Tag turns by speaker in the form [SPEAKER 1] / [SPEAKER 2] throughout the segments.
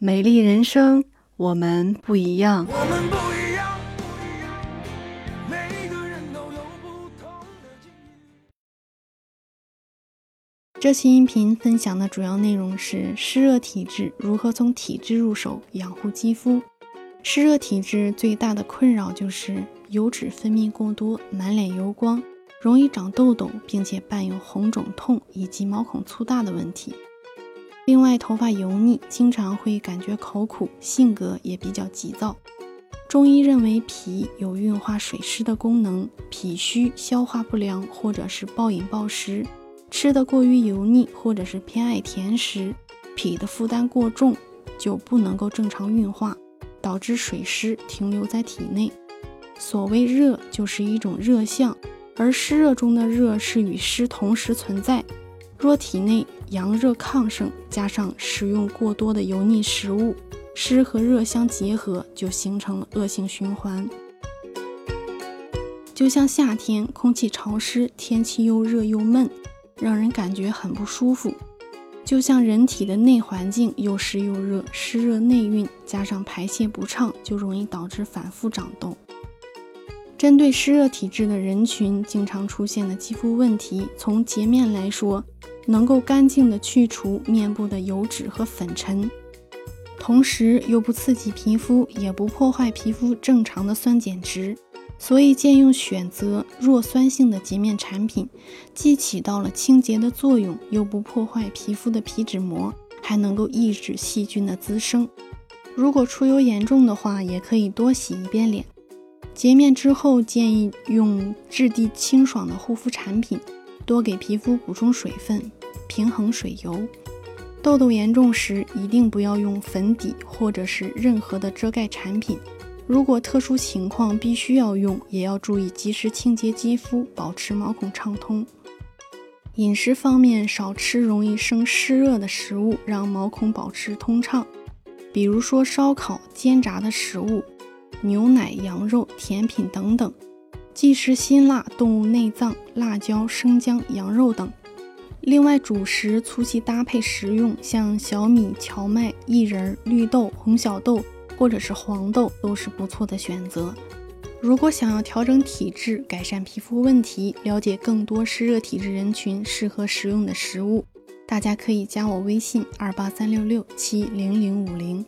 [SPEAKER 1] 美丽人生，我们不一样。
[SPEAKER 2] 我们不一样，不一样，每个人都有不同的境遇。
[SPEAKER 3] 这期音频分享的主要内容是湿热体质如何从体质入手养护肌肤。湿热体质最大的困扰就是油脂分泌过多，满脸油光，容易长痘痘，并且伴有红肿痛以及毛孔粗大的问题。另外，头发油腻，经常会感觉口苦，性格也比较急躁。中医认为脾有运化水湿的功能，脾虚、消化不良或者是暴饮暴食，吃的过于油腻或者是偏爱甜食，脾的负担过重，就不能够正常运化，导致水湿停留在体内。所谓热，就是一种热象，而湿热中的热是与湿同时存在。若体内阳热亢盛，加上食用过多的油腻食物，湿和热相结合，就形成了恶性循环。就像夏天空气潮湿，天气又热又闷，让人感觉很不舒服。就像人体的内环境又湿又热，湿热内蕴，加上排泄不畅，就容易导致反复长痘。针对湿热体质的人群，经常出现的肌肤问题，从洁面来说，能够干净的去除面部的油脂和粉尘，同时又不刺激皮肤，也不破坏皮肤正常的酸碱值，所以建议选择弱酸性的洁面产品，既起到了清洁的作用，又不破坏皮肤的皮脂膜，还能够抑制细菌的滋生。如果出油严重的话，也可以多洗一遍脸。洁面之后，建议用质地清爽的护肤产品，多给皮肤补充水分，平衡水油。痘痘严重时，一定不要用粉底或者是任何的遮盖产品。如果特殊情况必须要用，也要注意及时清洁肌肤，保持毛孔畅通。饮食方面，少吃容易生湿热的食物，让毛孔保持通畅，比如说烧烤、煎炸的食物。牛奶、羊肉、甜品等等，忌食辛辣动物内脏、辣椒、生姜、羊肉等。另外，主食粗细搭配食用，像小米、荞麦、薏仁、绿豆、红小豆或者是黄豆都是不错的选择。如果想要调整体质、改善皮肤问题，了解更多湿热体质人群适合食用的食物，大家可以加我微信：二八三六六七零零五零。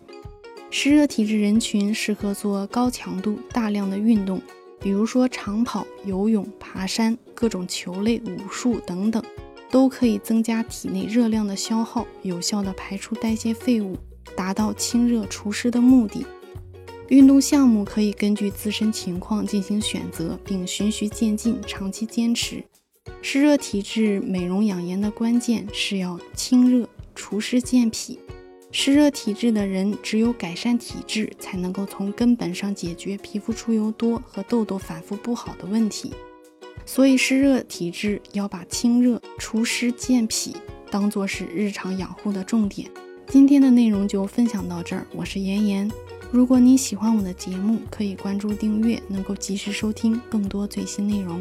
[SPEAKER 3] 湿热体质人群适合做高强度、大量的运动，比如说长跑、游泳、爬山、各种球类、武术等等，都可以增加体内热量的消耗，有效的排出代谢废物，达到清热除湿的目的。运动项目可以根据自身情况进行选择，并循序渐进，长期坚持。湿热体质美容养颜的关键是要清热除湿健脾。湿热体质的人，只有改善体质，才能够从根本上解决皮肤出油多和痘痘反复不好的问题。所以，湿热体质要把清热除湿健脾当做是日常养护的重点。今天的内容就分享到这儿，我是妍妍。如果你喜欢我的节目，可以关注订阅，能够及时收听更多最新内容。